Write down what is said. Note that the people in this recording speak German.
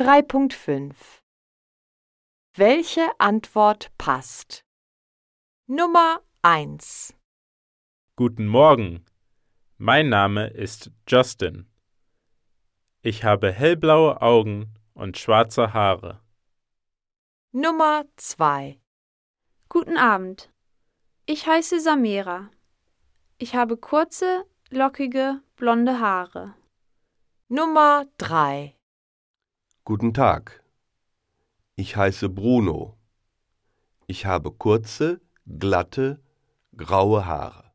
3.5 Welche Antwort passt? Nummer 1 Guten Morgen. Mein Name ist Justin. Ich habe hellblaue Augen und schwarze Haare. Nummer 2 Guten Abend. Ich heiße Samira. Ich habe kurze, lockige, blonde Haare. Nummer 3 Guten Tag. Ich heiße Bruno. Ich habe kurze, glatte, graue Haare.